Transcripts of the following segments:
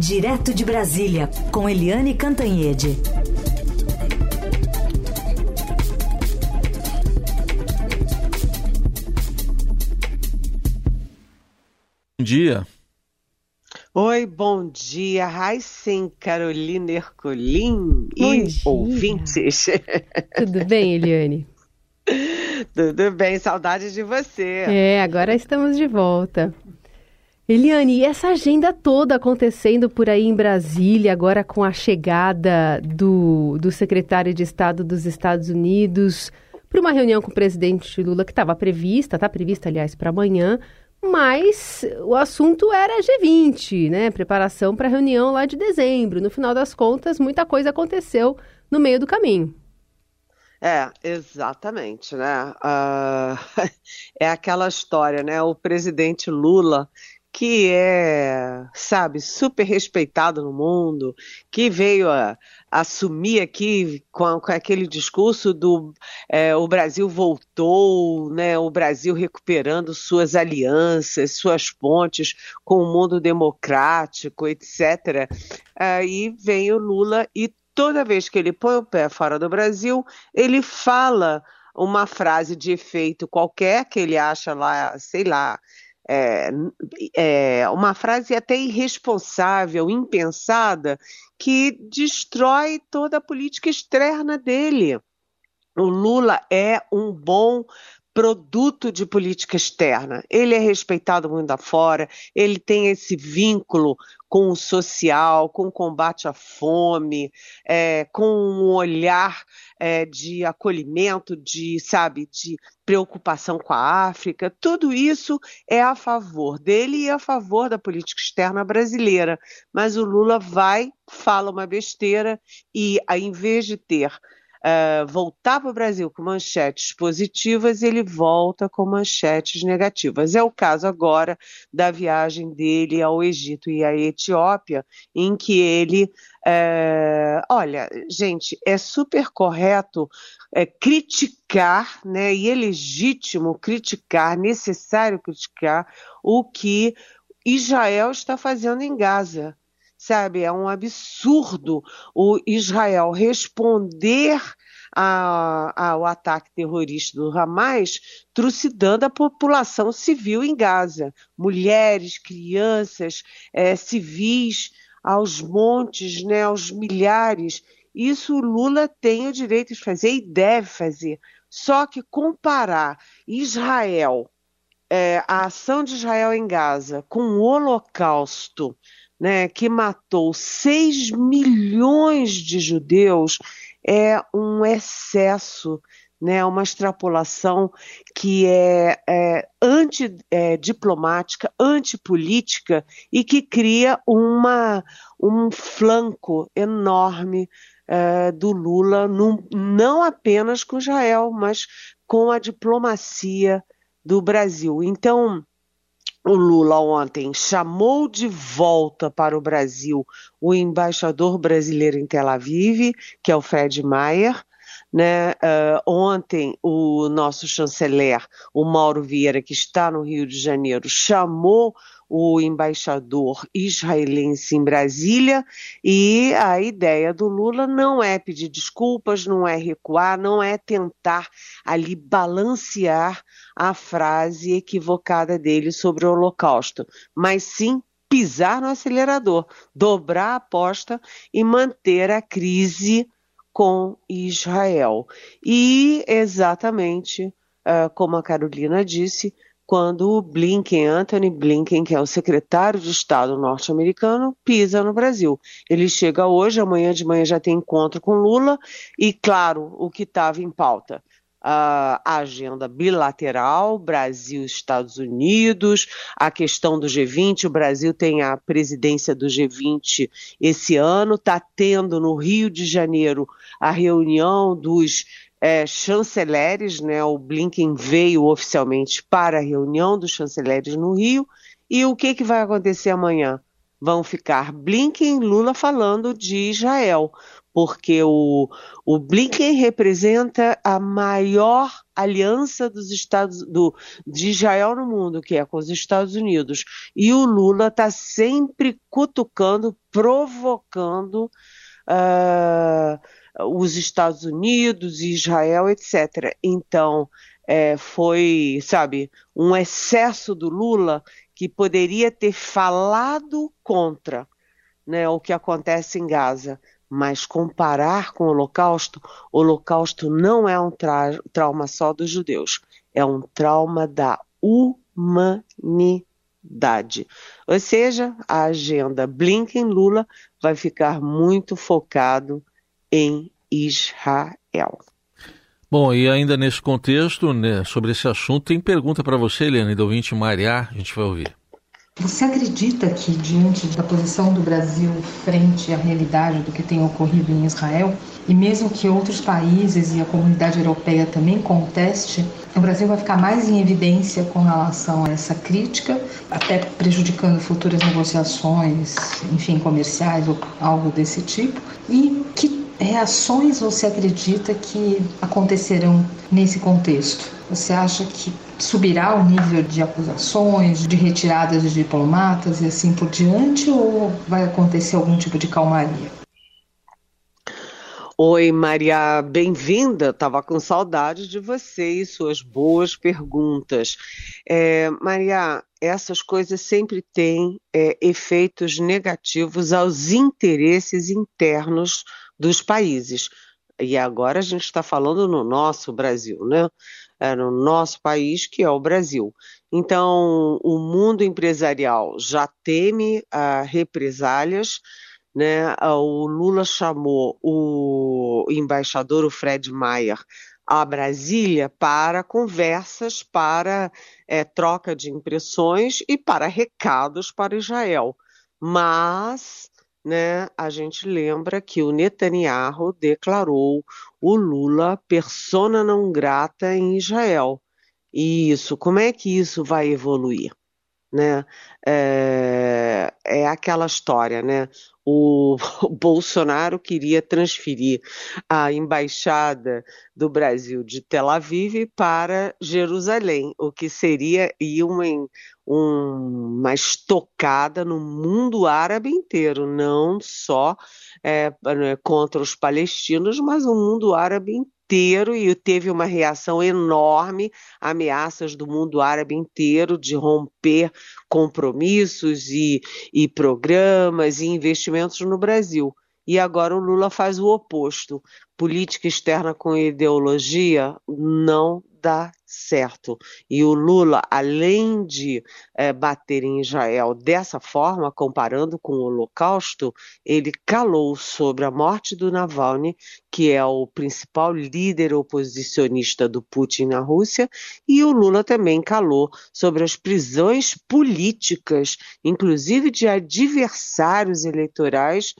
Direto de Brasília, com Eliane Cantanhede. Bom dia. Oi, bom dia, Raíssen, Carolina Ercolim e dia. ouvintes. Tudo bem, Eliane? Tudo bem, saudade de você. É, agora estamos de volta. Eliane, e essa agenda toda acontecendo por aí em Brasília, agora com a chegada do, do secretário de Estado dos Estados Unidos para uma reunião com o presidente Lula que estava prevista, está prevista, aliás, para amanhã, mas o assunto era G20, né? Preparação para a reunião lá de dezembro. No final das contas, muita coisa aconteceu no meio do caminho. É, exatamente, né? Ah, é aquela história, né? O presidente Lula que é, sabe, super respeitado no mundo, que veio a, assumir aqui com, com, aquele discurso do é, o Brasil voltou, né, o Brasil recuperando suas alianças, suas pontes com o mundo democrático, etc. Aí vem o Lula e toda vez que ele põe o pé fora do Brasil, ele fala uma frase de efeito qualquer que ele acha lá, sei lá, é, é, uma frase até irresponsável, impensada, que destrói toda a política externa dele. O Lula é um bom produto de política externa. Ele é respeitado muito afora, ele tem esse vínculo com o social, com o combate à fome, é, com um olhar é, de acolhimento, de, sabe, de preocupação com a África. Tudo isso é a favor dele e a favor da política externa brasileira. Mas o Lula vai, fala uma besteira e, ao invés de ter uh, voltar para o Brasil com manchetes positivas, ele volta com manchetes negativas. É o caso agora da viagem dele ao Egito e à Etiópia, em que ele. Uh, olha, gente, é super correto é, criticar, né, e é legítimo criticar, necessário criticar o que Israel está fazendo em Gaza sabe? É um absurdo o Israel responder ao ataque terrorista do Hamas, trucidando a população civil em Gaza, mulheres, crianças, é, civis, aos montes, né, aos milhares. Isso o Lula tem o direito de fazer e deve fazer. Só que comparar Israel, é, a ação de Israel em Gaza, com o Holocausto, né, que matou 6 milhões de judeus, é um excesso, né, uma extrapolação que é, é antidiplomática, é, antipolítica e que cria uma, um flanco enorme é, do Lula, num, não apenas com Israel, mas com a diplomacia do Brasil. Então, o Lula ontem chamou de volta para o Brasil o embaixador brasileiro em Tel Aviv, que é o Fred Mayer. Né? Uh, ontem, o nosso chanceler, o Mauro Vieira, que está no Rio de Janeiro, chamou o embaixador israelense em Brasília e a ideia do Lula não é pedir desculpas, não é recuar, não é tentar ali balancear a frase equivocada dele sobre o Holocausto, mas sim pisar no acelerador, dobrar a aposta e manter a crise com Israel. E exatamente uh, como a Carolina disse, quando o Blinken, Anthony Blinken, que é o secretário de Estado norte-americano, pisa no Brasil. Ele chega hoje, amanhã de manhã já tem encontro com Lula e, claro, o que estava em pauta. A agenda bilateral, Brasil, Estados Unidos, a questão do G20. O Brasil tem a presidência do G20 esse ano, está tendo no Rio de Janeiro a reunião dos é, chanceleres, né? O Blinken veio oficialmente para a reunião dos chanceleres no Rio. E o que, que vai acontecer amanhã? Vão ficar Blinken e Lula falando de Israel, porque o, o Blinken representa a maior aliança dos Estados do, de Israel no mundo, que é com os Estados Unidos. E o Lula está sempre cutucando, provocando uh, os Estados Unidos, Israel, etc. Então, é, foi, sabe, um excesso do Lula que poderia ter falado contra né, o que acontece em Gaza, mas comparar com o Holocausto, o Holocausto não é um tra trauma só dos judeus, é um trauma da humanidade. Ou seja, a agenda Blinken-Lula vai ficar muito focado em Israel. Bom, e ainda nesse contexto, né, sobre esse assunto, tem pergunta para você, Helena, do ouvinte Mariá, a gente vai ouvir. Você acredita que, diante da posição do Brasil frente à realidade do que tem ocorrido em Israel, e mesmo que outros países e a comunidade europeia também conteste, o Brasil vai ficar mais em evidência com relação a essa crítica, até prejudicando futuras negociações, enfim, comerciais ou algo desse tipo? E que reações você acredita que acontecerão nesse contexto? Você acha que subirá o nível de acusações, de retiradas de diplomatas e assim por diante, ou vai acontecer algum tipo de calmaria? Oi, Maria, bem-vinda. Tava com saudade de você e suas boas perguntas. É, Maria, essas coisas sempre têm é, efeitos negativos aos interesses internos dos países. E agora a gente está falando no nosso Brasil, né? É no nosso país, que é o Brasil. Então, o mundo empresarial já teme uh, represálias. Né? O Lula chamou o embaixador, o Fred Mayer, a Brasília para conversas, para é, troca de impressões e para recados para Israel. Mas né, a gente lembra que o Netanyahu declarou o Lula persona não grata em Israel. E isso, como é que isso vai evoluir? Né? É, é aquela história, né? O, Bolsonaro queria transferir a embaixada do Brasil de Tel Aviv para Jerusalém, o que seria uma, uma estocada no mundo árabe inteiro, não só é, contra os palestinos, mas o mundo árabe inteiro e teve uma reação enorme, ameaças do mundo árabe inteiro de romper compromissos e, e programas e investimentos no Brasil. E agora o Lula faz o oposto. Política externa com ideologia não dá certo. E o Lula, além de é, bater em Israel dessa forma, comparando com o Holocausto, ele calou sobre a morte do Navalny, que é o principal líder oposicionista do Putin na Rússia, e o Lula também calou sobre as prisões políticas, inclusive de adversários eleitorais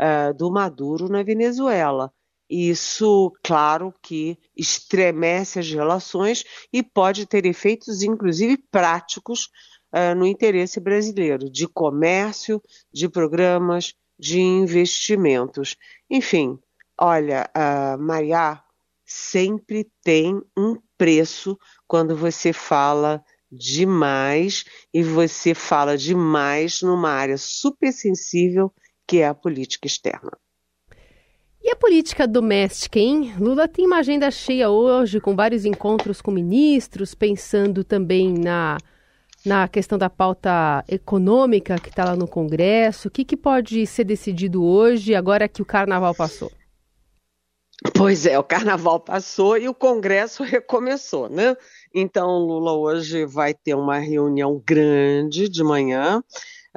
uh, do Maduro na Venezuela. Isso, claro, que estremece as relações e pode ter efeitos, inclusive práticos, uh, no interesse brasileiro, de comércio, de programas, de investimentos. Enfim, olha, uh, Maria, sempre tem um preço quando você fala demais e você fala demais numa área super sensível que é a política externa. E a política doméstica, hein? Lula tem uma agenda cheia hoje, com vários encontros com ministros, pensando também na, na questão da pauta econômica que está lá no Congresso. O que, que pode ser decidido hoje, agora que o carnaval passou? Pois é, o carnaval passou e o Congresso recomeçou, né? Então, Lula hoje vai ter uma reunião grande de manhã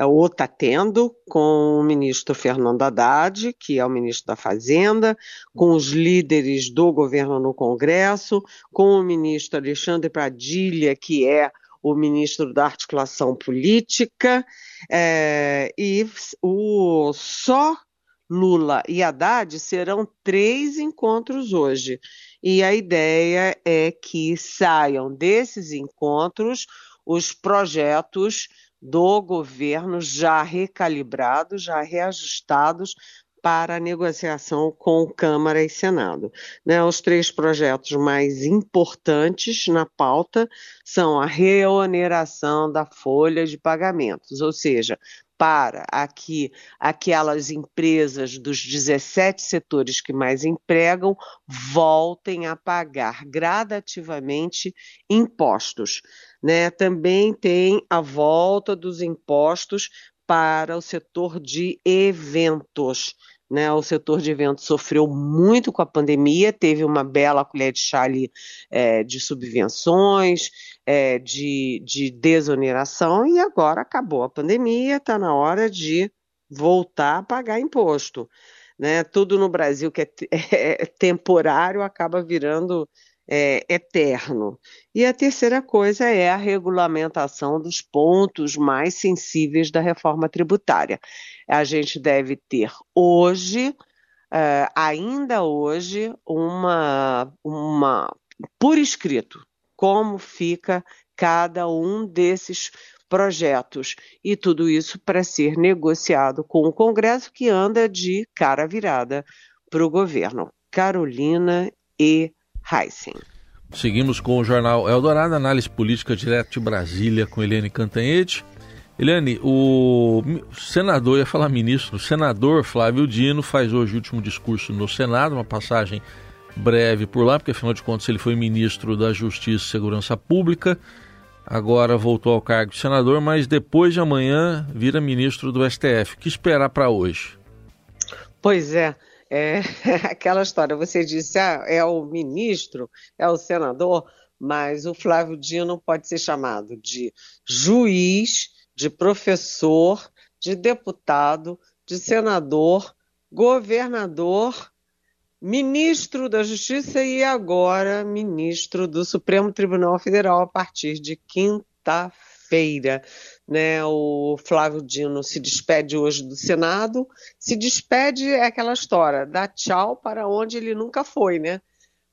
ou está tendo, com o ministro Fernando Haddad, que é o ministro da Fazenda, com os líderes do governo no Congresso, com o ministro Alexandre Padilha, que é o ministro da Articulação Política, é, e o só Lula e Haddad serão três encontros hoje. E a ideia é que saiam desses encontros os projetos do governo já recalibrados, já reajustados para a negociação com Câmara e Senado. Né, os três projetos mais importantes na pauta são a reoneração da folha de pagamentos, ou seja, para aqui aquelas empresas dos 17 setores que mais empregam voltem a pagar gradativamente impostos. Né? Também tem a volta dos impostos para o setor de eventos. Né, o setor de eventos sofreu muito com a pandemia, teve uma bela colher de chá ali é, de subvenções, é, de, de desoneração, e agora acabou a pandemia, está na hora de voltar a pagar imposto. Né? Tudo no Brasil que é, é, é temporário acaba virando é, eterno. E a terceira coisa é a regulamentação dos pontos mais sensíveis da reforma tributária. A gente deve ter hoje, é, ainda hoje, uma, uma por escrito como fica cada um desses projetos e tudo isso para ser negociado com o Congresso que anda de cara virada para o governo. Carolina e Heisen. Seguimos com o jornal Eldorado, análise política direto de Brasília com Eliane Cantanhete. Eliane, o senador, ia falar ministro, o senador Flávio Dino faz hoje o último discurso no Senado, uma passagem breve por lá, porque afinal de contas ele foi ministro da Justiça e Segurança Pública, agora voltou ao cargo de senador, mas depois de amanhã vira ministro do STF. O que esperar para hoje? Pois é, é aquela história, você disse, ah, é o ministro, é o senador, mas o Flávio Dino pode ser chamado de juiz, de professor, de deputado, de senador, governador, ministro da Justiça e agora ministro do Supremo Tribunal Federal a partir de quinta-feira né? O Flávio Dino se despede hoje do Senado. Se despede é aquela história, dá tchau para onde ele nunca foi, né?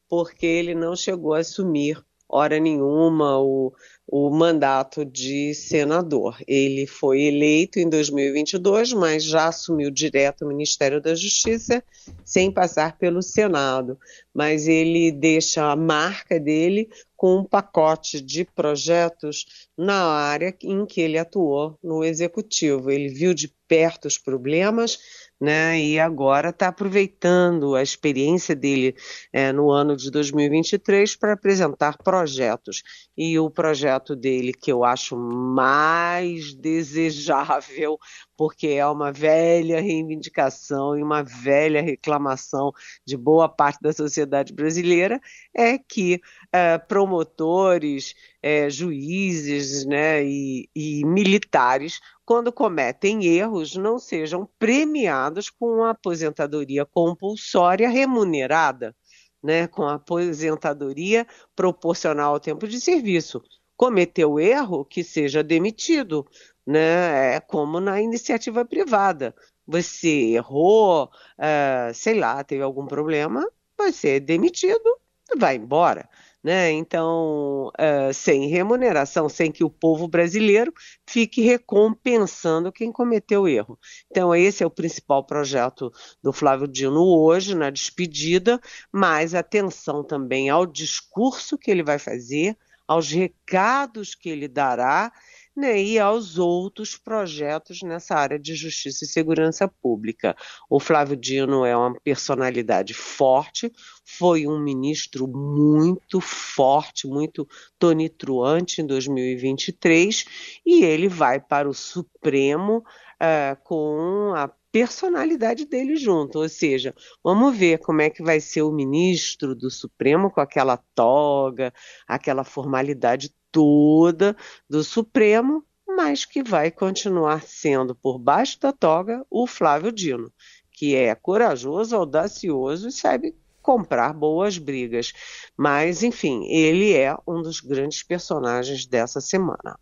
Porque ele não chegou a assumir hora nenhuma o, o mandato de senador. Ele foi eleito em 2022, mas já assumiu direto o Ministério da Justiça sem passar pelo Senado. Mas ele deixa a marca dele com um pacote de projetos na área em que ele atuou no executivo. Ele viu de perto os problemas, né? E agora está aproveitando a experiência dele é, no ano de 2023 para apresentar projetos. E o projeto dele que eu acho mais desejável, porque é uma velha reivindicação e uma velha reclamação de boa parte da sociedade brasileira, é que é, promotores, é, juízes né, e, e militares, quando cometem erros, não sejam premiados com a aposentadoria compulsória remunerada, né, com a aposentadoria proporcional ao tempo de serviço. Cometeu erro, que seja demitido, né, é como na iniciativa privada. Você errou, uh, sei lá, teve algum problema, vai ser demitido, vai embora né? Então, uh, sem remuneração, sem que o povo brasileiro fique recompensando quem cometeu erro. Então, esse é o principal projeto do Flávio Dino hoje, na despedida, mas atenção também ao discurso que ele vai fazer, aos recados que ele dará né, e aos outros projetos nessa área de justiça e segurança pública. O Flávio Dino é uma personalidade forte, foi um ministro muito forte, muito tonitruante em 2023, e ele vai para o Supremo uh, com a personalidade dele junto, ou seja, vamos ver como é que vai ser o ministro do Supremo com aquela toga, aquela formalidade toda do Supremo, mas que vai continuar sendo, por baixo da toga, o Flávio Dino, que é corajoso, audacioso e sabe comprar boas brigas. Mas, enfim, ele é um dos grandes personagens dessa semana.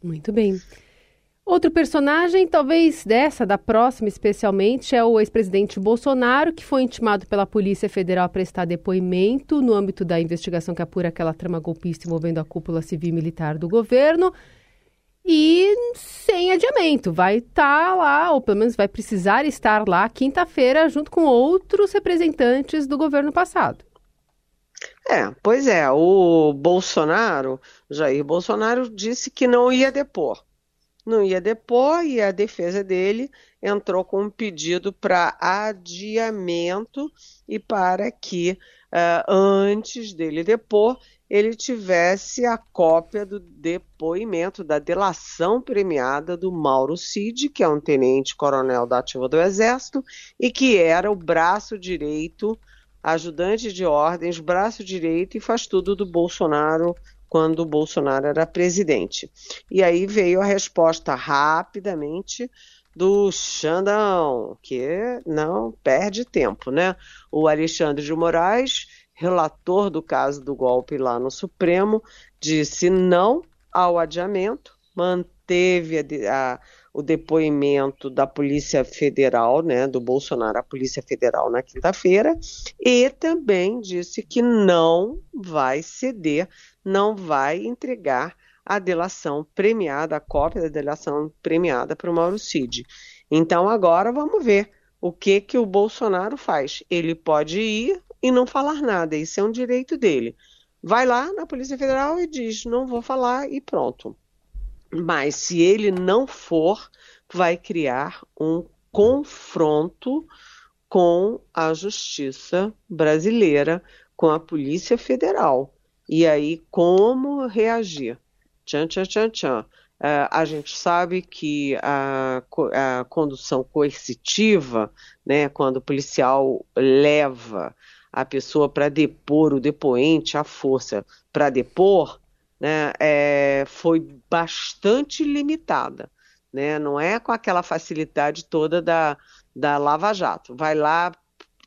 Muito bem. Outro personagem, talvez dessa, da próxima especialmente, é o ex-presidente Bolsonaro, que foi intimado pela Polícia Federal a prestar depoimento no âmbito da investigação que apura aquela trama golpista envolvendo a cúpula civil militar do governo. e sem adiamento. Vai estar tá lá, ou pelo menos vai precisar estar lá quinta-feira, junto com outros representantes do governo passado. É, pois é, o Bolsonaro, Jair Bolsonaro, disse que não ia depor. Não ia depor e a defesa dele entrou com um pedido para adiamento e para que, uh, antes dele depor, ele tivesse a cópia do depoimento, da delação premiada do Mauro Cid, que é um tenente-coronel da Ativa do Exército e que era o braço direito ajudante de ordens, braço direito e faz tudo do Bolsonaro quando Bolsonaro era presidente. E aí veio a resposta rapidamente do Xandão, que não perde tempo, né? O Alexandre de Moraes, relator do caso do golpe lá no Supremo, disse não ao adiamento, manteve a, a o depoimento da Polícia Federal, né, do Bolsonaro à Polícia Federal na quinta-feira, e também disse que não vai ceder, não vai entregar a delação premiada, a cópia da delação premiada para o Mauro Cid. Então agora vamos ver o que que o Bolsonaro faz. Ele pode ir e não falar nada, isso é um direito dele. Vai lá na Polícia Federal e diz: não vou falar e pronto. Mas se ele não for, vai criar um confronto com a justiça brasileira, com a Polícia Federal. E aí, como reagir? Tchan, tchan, tchan, tchan. Uh, a gente sabe que a, a condução coercitiva, né, quando o policial leva a pessoa para depor, o depoente, a força para depor, né, é, foi bastante limitada. Né? Não é com aquela facilidade toda da, da Lava Jato. Vai lá,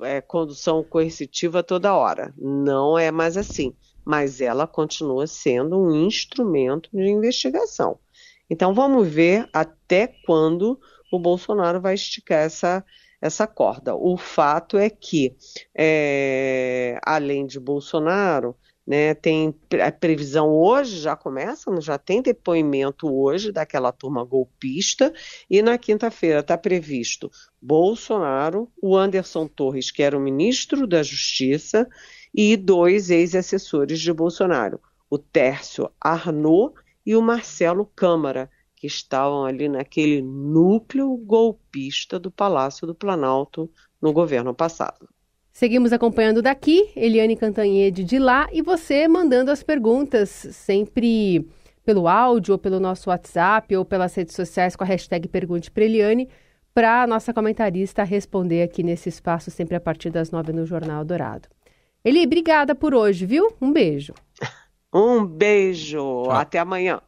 é, condução coercitiva toda hora. Não é mais assim. Mas ela continua sendo um instrumento de investigação. Então vamos ver até quando o Bolsonaro vai esticar essa, essa corda. O fato é que, é, além de Bolsonaro, né, tem a previsão hoje, já começa, já tem depoimento hoje daquela turma golpista, e na quinta-feira está previsto Bolsonaro, o Anderson Torres, que era o ministro da Justiça, e dois ex-assessores de Bolsonaro, o Tércio Arnaud e o Marcelo Câmara, que estavam ali naquele núcleo golpista do Palácio do Planalto no governo passado. Seguimos acompanhando daqui, Eliane Cantanhede de lá e você mandando as perguntas sempre pelo áudio ou pelo nosso WhatsApp ou pelas redes sociais com a hashtag Pergunte para Eliane para a nossa comentarista responder aqui nesse espaço sempre a partir das nove no Jornal Dourado. Eli, obrigada por hoje, viu? Um beijo. Um beijo. Tchau. Até amanhã.